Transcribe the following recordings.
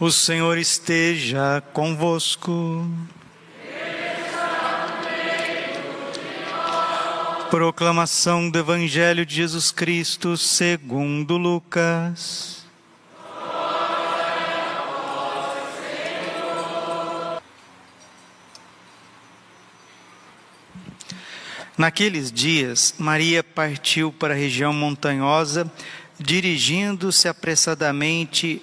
O Senhor esteja convosco. Proclamação do Evangelho de Jesus Cristo segundo Lucas. Naqueles dias, Maria partiu para a região montanhosa, dirigindo-se apressadamente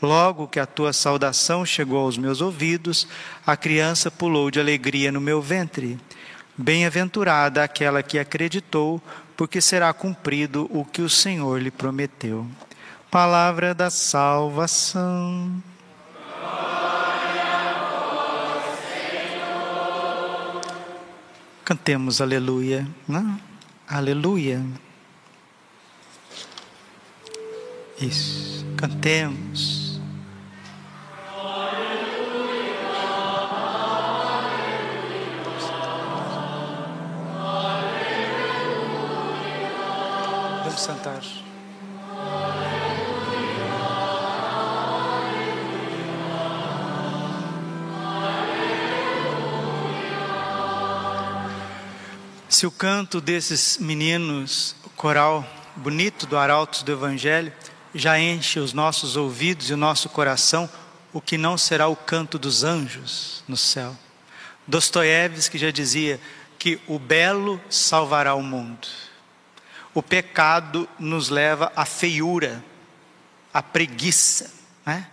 Logo que a tua saudação chegou aos meus ouvidos, a criança pulou de alegria no meu ventre. Bem-aventurada aquela que acreditou, porque será cumprido o que o Senhor lhe prometeu. Palavra da salvação. Cantemos aleluia, não? Aleluia. Isso, cantemos. Sentar. Se o canto desses meninos, o coral bonito do Arautos do Evangelho, já enche os nossos ouvidos e o nosso coração, o que não será o canto dos anjos no céu. Dostoiévski já dizia que o belo salvará o mundo. O pecado nos leva à feiura, à preguiça. Né?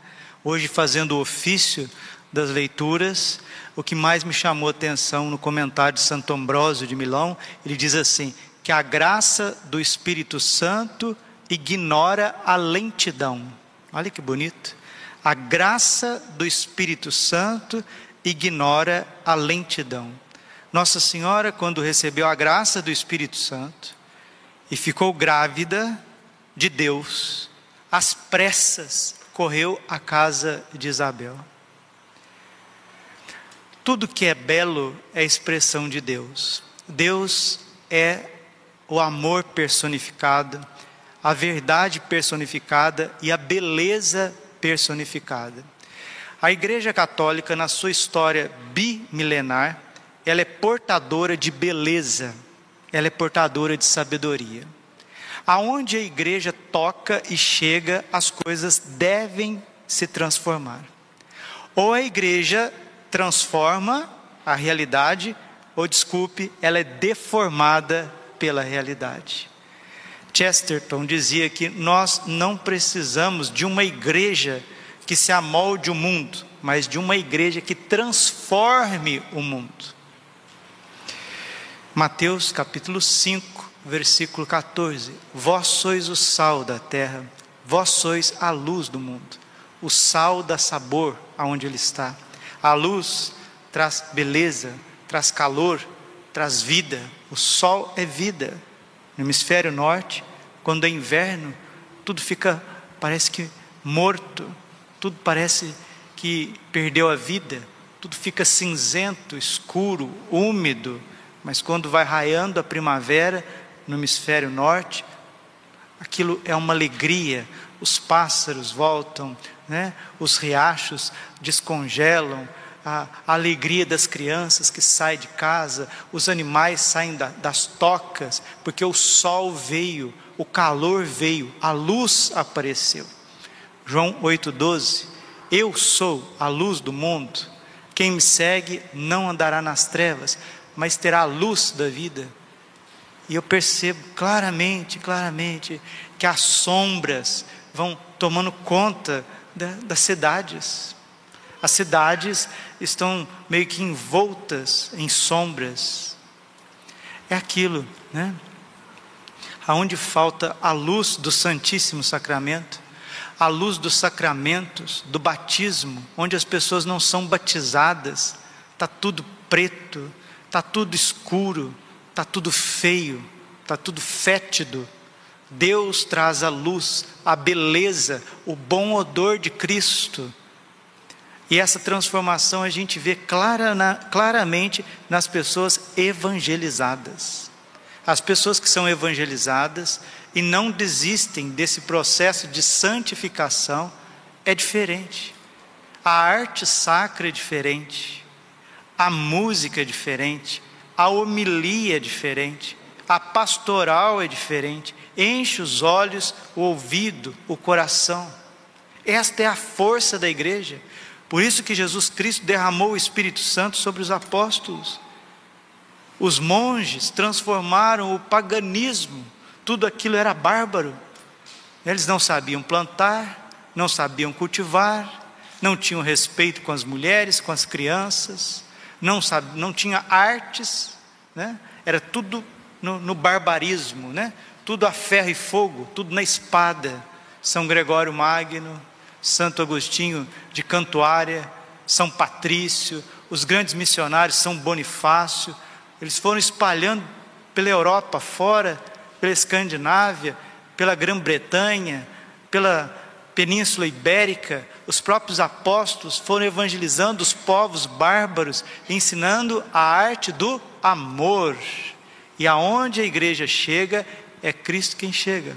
Hoje, fazendo o ofício das leituras, o que mais me chamou a atenção no comentário de Santo Ambrósio de Milão, ele diz assim: que a graça do Espírito Santo ignora a lentidão. Olha que bonito. A graça do Espírito Santo ignora a lentidão. Nossa Senhora, quando recebeu a graça do Espírito Santo e ficou grávida de Deus, às pressas correu à casa de Isabel. Tudo que é belo é expressão de Deus. Deus é o amor personificado, a verdade personificada e a beleza personificada. A Igreja Católica, na sua história bimilenar, ela é portadora de beleza, ela é portadora de sabedoria. Aonde a igreja toca e chega, as coisas devem se transformar. Ou a igreja transforma a realidade, ou desculpe, ela é deformada pela realidade. Chesterton dizia que nós não precisamos de uma igreja que se amolde o mundo, mas de uma igreja que transforme o mundo. Mateus capítulo 5, versículo 14: Vós sois o sal da terra, vós sois a luz do mundo. O sal dá sabor aonde ele está. A luz traz beleza, traz calor, traz vida. O sol é vida. No hemisfério norte, quando é inverno, tudo fica, parece que morto, tudo parece que perdeu a vida, tudo fica cinzento, escuro, úmido. Mas quando vai raiando a primavera no hemisfério norte, aquilo é uma alegria, os pássaros voltam, né? os riachos descongelam, a, alegria das crianças que saem de casa, os animais saem da, das tocas, porque o sol veio, o calor veio, a luz apareceu. João 8,12: Eu sou a luz do mundo, quem me segue não andará nas trevas, mas terá a luz da vida. E eu percebo claramente, claramente, que as sombras vão tomando conta da, das cidades. As cidades estão meio que envoltas em sombras. É aquilo, né? Aonde falta a luz do Santíssimo Sacramento, à luz dos sacramentos, do batismo, onde as pessoas não são batizadas, está tudo preto, está tudo escuro, está tudo feio, está tudo fétido. Deus traz a luz, a beleza, o bom odor de Cristo. E essa transformação a gente vê clara na, claramente nas pessoas evangelizadas. As pessoas que são evangelizadas e não desistem desse processo de santificação é diferente. A arte sacra é diferente, a música é diferente, a homilia é diferente, a pastoral é diferente, enche os olhos, o ouvido, o coração. Esta é a força da igreja. Por isso que Jesus Cristo derramou o Espírito Santo sobre os apóstolos. Os monges transformaram o paganismo, tudo aquilo era bárbaro. Eles não sabiam plantar, não sabiam cultivar, não tinham respeito com as mulheres, com as crianças, não, sabe, não tinha artes, né? era tudo no, no barbarismo, né? tudo a ferro e fogo, tudo na espada. São Gregório Magno, Santo Agostinho de Cantuária, São Patrício, os grandes missionários, São Bonifácio, eles foram espalhando pela Europa fora, pela Escandinávia, pela Grã-Bretanha, pela Península Ibérica, os próprios apóstolos foram evangelizando os povos bárbaros, ensinando a arte do amor. E aonde a igreja chega, é Cristo quem chega.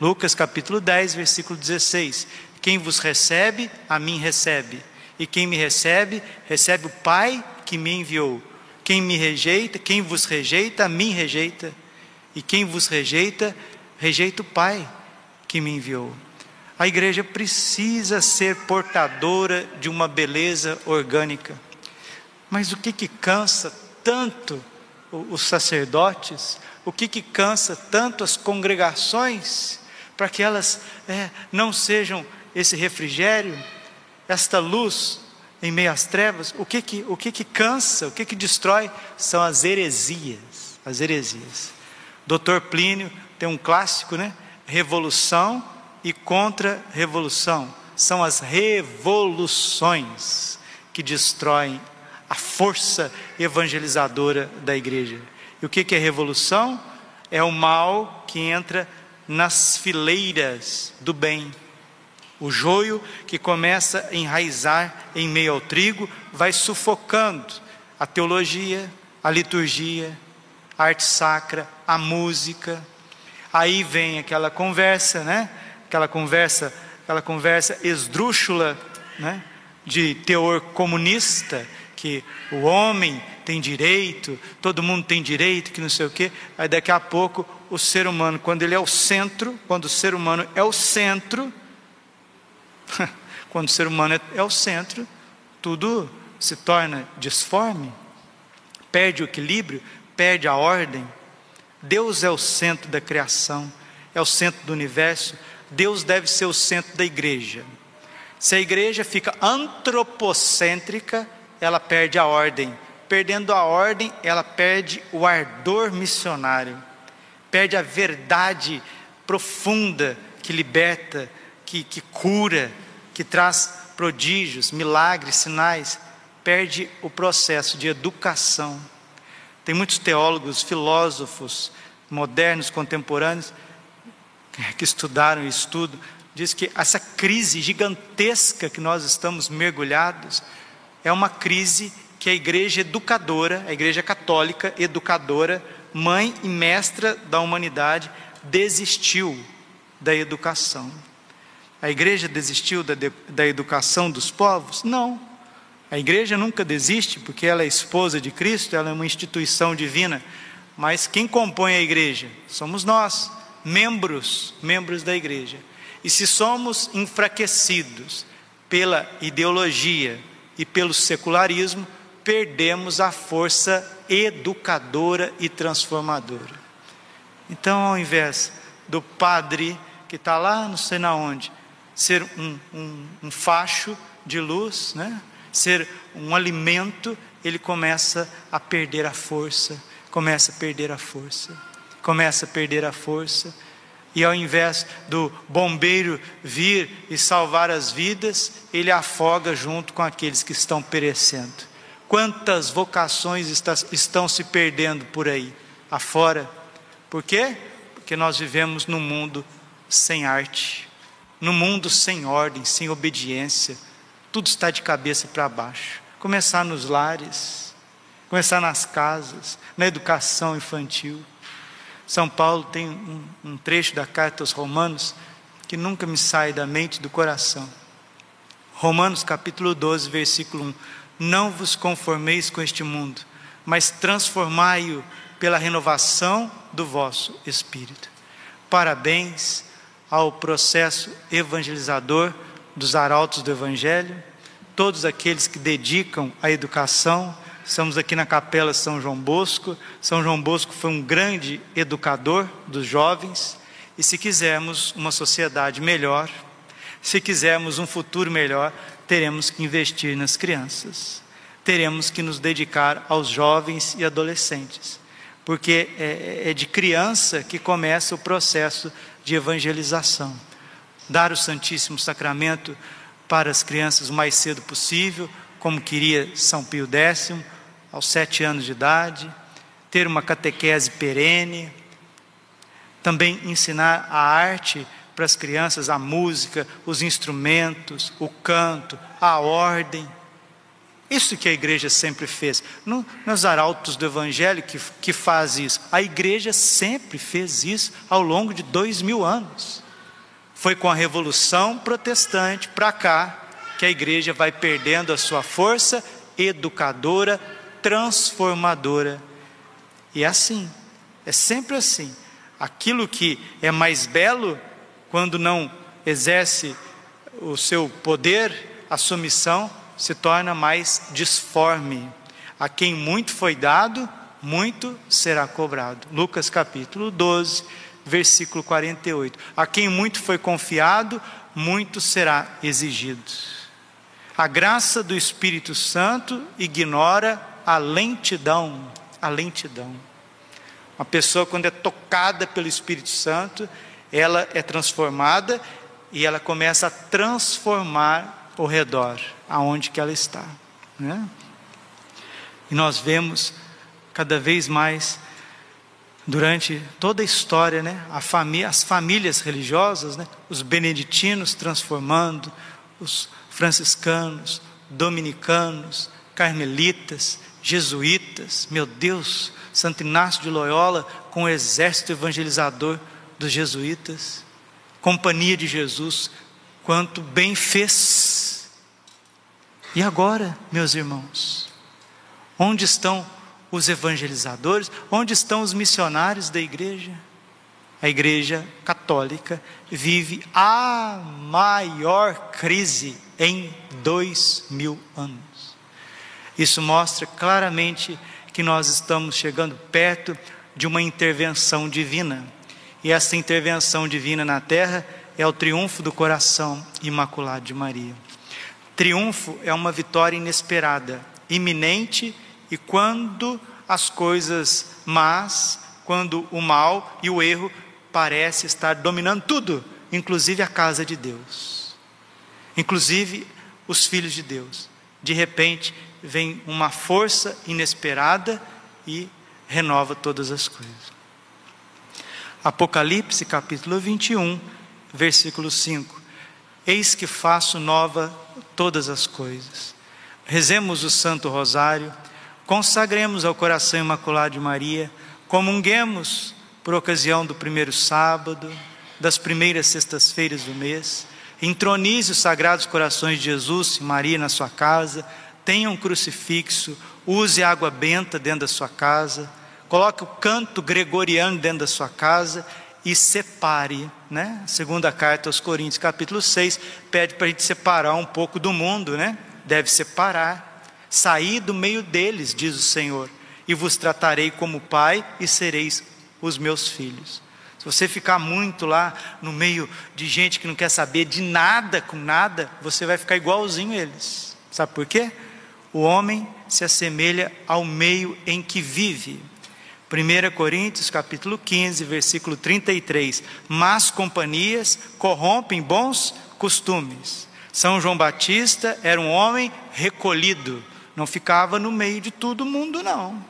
Lucas capítulo 10, versículo 16: Quem vos recebe, a mim recebe, e quem me recebe, recebe o Pai que me enviou. Quem me rejeita, quem vos rejeita, a mim rejeita, e quem vos rejeita, rejeita o Pai que me enviou. A igreja precisa ser portadora de uma beleza orgânica. Mas o que que cansa tanto os sacerdotes, o que, que cansa tanto as congregações, para que elas é, não sejam esse refrigério, esta luz em meio às trevas, o que que, o que, que cansa, o que, que destrói são as heresias, as heresias. Dr. Plínio tem um clássico, né? Revolução e contra-revolução. São as revoluções que destroem a força evangelizadora da igreja. E o que é revolução? É o mal que entra nas fileiras do bem. O joio que começa a enraizar em meio ao trigo vai sufocando a teologia, a liturgia, a arte sacra, a música. Aí vem aquela conversa, né? Aquela conversa, aquela conversa esdrúxula, né? De teor comunista que o homem tem direito, todo mundo tem direito, que não sei o quê. Aí daqui a pouco o ser humano, quando ele é o centro, quando o ser humano é o centro, quando o ser humano é, é o centro, tudo se torna disforme, perde o equilíbrio, perde a ordem. Deus é o centro da criação, é o centro do universo. Deus deve ser o centro da igreja. Se a igreja fica antropocêntrica, ela perde a ordem. Perdendo a ordem, ela perde o ardor missionário, perde a verdade profunda que liberta, que, que cura, que traz prodígios, milagres, sinais, perde o processo de educação. Tem muitos teólogos, filósofos modernos, contemporâneos, que estudaram e estudam, diz que essa crise gigantesca que nós estamos mergulhados, é uma crise que a igreja educadora, a igreja católica educadora, mãe e mestra da humanidade, desistiu da educação. A igreja desistiu da, da educação dos povos? Não. A igreja nunca desiste, porque ela é esposa de Cristo, ela é uma instituição divina. Mas quem compõe a igreja? Somos nós, membros, membros da igreja. E se somos enfraquecidos pela ideologia, e pelo secularismo, perdemos a força educadora e transformadora. Então, ao invés do padre que está lá, não sei na onde, ser um, um, um facho de luz, né? ser um alimento, ele começa a perder a força, começa a perder a força, começa a perder a força. E ao invés do bombeiro vir e salvar as vidas, ele afoga junto com aqueles que estão perecendo. Quantas vocações está, estão se perdendo por aí, afora? Por quê? Porque nós vivemos num mundo sem arte, num mundo sem ordem, sem obediência. Tudo está de cabeça para baixo. Começar nos lares, começar nas casas, na educação infantil. São Paulo tem um, um trecho da carta aos Romanos que nunca me sai da mente do coração. Romanos capítulo 12, versículo 1. Não vos conformeis com este mundo, mas transformai-o pela renovação do vosso espírito. Parabéns ao processo evangelizador dos arautos do Evangelho, todos aqueles que dedicam a educação, Estamos aqui na Capela São João Bosco. São João Bosco foi um grande educador dos jovens. E se quisermos uma sociedade melhor, se quisermos um futuro melhor, teremos que investir nas crianças. Teremos que nos dedicar aos jovens e adolescentes. Porque é, é de criança que começa o processo de evangelização. Dar o Santíssimo Sacramento para as crianças o mais cedo possível, como queria São Pio X, aos sete anos de idade, ter uma catequese perene, também ensinar a arte para as crianças, a música, os instrumentos, o canto, a ordem. Isso que a igreja sempre fez. No, nos arautos do Evangelho que, que faz isso. A igreja sempre fez isso ao longo de dois mil anos. Foi com a Revolução Protestante para cá que a igreja vai perdendo a sua força educadora, transformadora. E é assim, é sempre assim. Aquilo que é mais belo, quando não exerce o seu poder, a sua missão, se torna mais disforme. A quem muito foi dado, muito será cobrado. Lucas capítulo 12, versículo 48. A quem muito foi confiado, muito será exigido. A graça do Espírito Santo ignora a lentidão, a lentidão. Uma pessoa quando é tocada pelo Espírito Santo, ela é transformada e ela começa a transformar o redor, aonde que ela está. Né? E nós vemos cada vez mais durante toda a história, né, a família, as famílias religiosas, né, os beneditinos transformando, os franciscanos, dominicanos, carmelitas, jesuítas, meu Deus, Santo Inácio de Loyola com o exército evangelizador dos jesuítas, companhia de Jesus, quanto bem fez. E agora, meus irmãos, onde estão os evangelizadores? Onde estão os missionários da igreja? a Igreja Católica vive a maior crise em dois mil anos. Isso mostra claramente que nós estamos chegando perto de uma intervenção divina. E essa intervenção divina na terra é o triunfo do coração imaculado de Maria. Triunfo é uma vitória inesperada, iminente e quando as coisas más, quando o mal e o erro parece estar dominando tudo, inclusive a casa de Deus, inclusive os filhos de Deus. De repente, vem uma força inesperada e renova todas as coisas. Apocalipse capítulo 21, versículo 5. Eis que faço nova todas as coisas. Rezemos o Santo Rosário, consagremos ao coração imaculado de Maria, comunguemos por ocasião do primeiro sábado, das primeiras sextas-feiras do mês. Entronize os sagrados corações de Jesus e Maria na sua casa. Tenha um crucifixo. Use água benta dentro da sua casa. Coloque o canto gregoriano dentro da sua casa e separe, né? Segunda carta aos Coríntios, capítulo 6, pede para a gente separar um pouco do mundo, né? Deve separar, sair do meio deles, diz o Senhor, e vos tratarei como pai e sereis os meus filhos. Se você ficar muito lá no meio de gente que não quer saber de nada com nada, você vai ficar igualzinho eles. Sabe por quê? O homem se assemelha ao meio em que vive. 1 Coríntios capítulo 15, versículo 33. Más companhias corrompem bons costumes. São João Batista era um homem recolhido, não ficava no meio de todo mundo, não.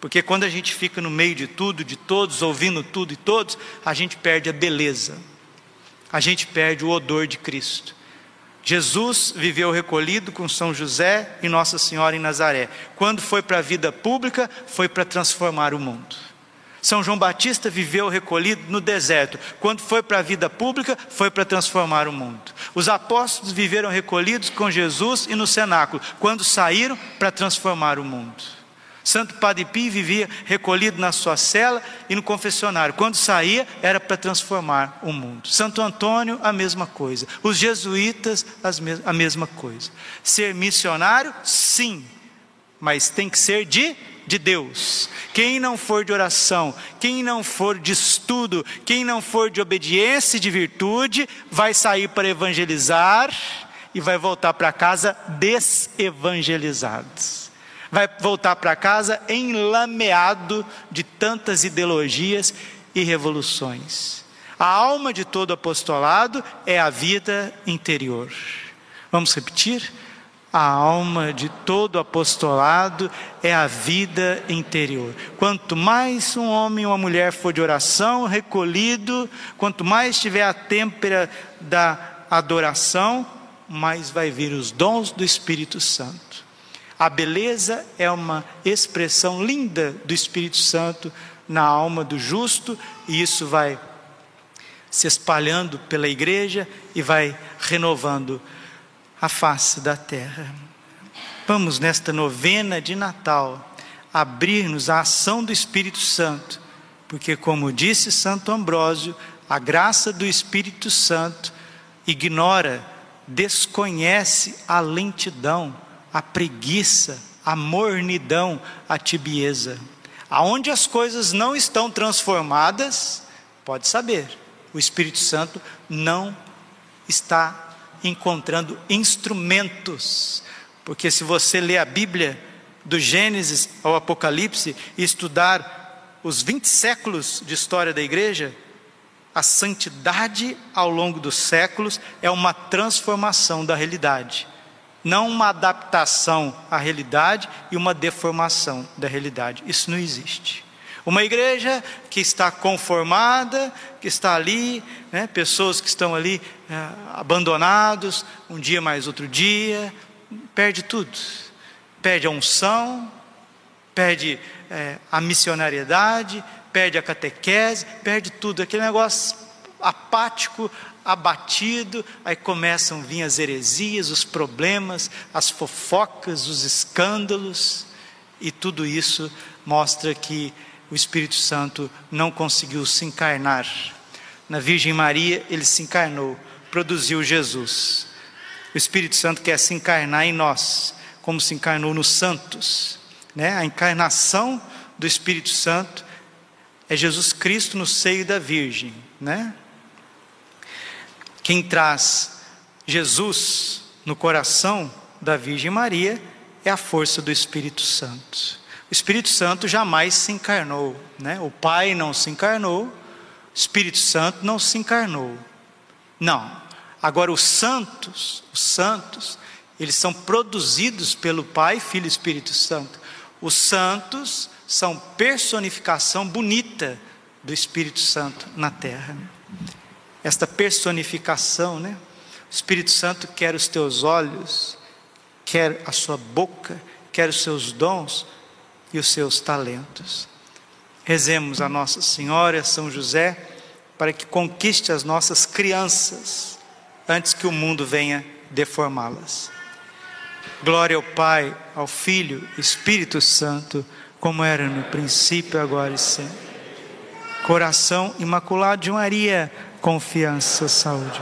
Porque quando a gente fica no meio de tudo, de todos, ouvindo tudo e todos, a gente perde a beleza, a gente perde o odor de Cristo. Jesus viveu recolhido com São José e Nossa Senhora em Nazaré. Quando foi para a vida pública, foi para transformar o mundo. São João Batista viveu recolhido no deserto. Quando foi para a vida pública, foi para transformar o mundo. Os apóstolos viveram recolhidos com Jesus e no cenáculo. Quando saíram, para transformar o mundo. Santo Padre Pio vivia recolhido na sua cela e no confessionário. Quando saía, era para transformar o mundo. Santo Antônio, a mesma coisa. Os jesuítas, a mesma coisa. Ser missionário, sim, mas tem que ser de, de Deus. Quem não for de oração, quem não for de estudo, quem não for de obediência e de virtude, vai sair para evangelizar e vai voltar para casa desevangelizado vai voltar para casa enlameado de tantas ideologias e revoluções. A alma de todo apostolado é a vida interior. Vamos repetir? A alma de todo apostolado é a vida interior. Quanto mais um homem ou uma mulher for de oração, recolhido, quanto mais tiver a têmpera da adoração, mais vai vir os dons do Espírito Santo. A beleza é uma expressão linda do Espírito Santo na alma do justo, e isso vai se espalhando pela igreja e vai renovando a face da terra. Vamos nesta novena de Natal abrir-nos à ação do Espírito Santo, porque, como disse Santo Ambrósio, a graça do Espírito Santo ignora, desconhece a lentidão a preguiça, a mornidão, a tibieza. Aonde as coisas não estão transformadas, pode saber, o Espírito Santo não está encontrando instrumentos. Porque se você ler a Bíblia, do Gênesis ao Apocalipse, e estudar os 20 séculos de história da igreja, a santidade ao longo dos séculos é uma transformação da realidade não uma adaptação à realidade e uma deformação da realidade. Isso não existe. Uma igreja que está conformada, que está ali, né, pessoas que estão ali é, abandonados, um dia mais outro dia, perde tudo. Perde a unção, perde é, a missionariedade, perde a catequese, perde tudo. Aquele negócio apático, abatido, aí começam a vir as heresias, os problemas, as fofocas, os escândalos, e tudo isso mostra que o Espírito Santo não conseguiu se encarnar. Na Virgem Maria, ele se encarnou, produziu Jesus. O Espírito Santo quer se encarnar em nós, como se encarnou nos santos. Né? A encarnação do Espírito Santo é Jesus Cristo no seio da Virgem. Né? Quem traz Jesus no coração da Virgem Maria é a força do Espírito Santo. O Espírito Santo jamais se encarnou, né? O Pai não se encarnou, o Espírito Santo não se encarnou. Não. Agora os santos, os santos, eles são produzidos pelo Pai, Filho e Espírito Santo. Os santos são personificação bonita do Espírito Santo na terra esta personificação, né? O Espírito Santo quer os teus olhos, quer a sua boca, quer os seus dons e os seus talentos. Rezemos a Nossa Senhora, São José, para que conquiste as nossas crianças antes que o mundo venha deformá-las. Glória ao Pai, ao Filho, Espírito Santo, como era no princípio, agora e sempre. Coração imaculado de Maria confiança, saúde.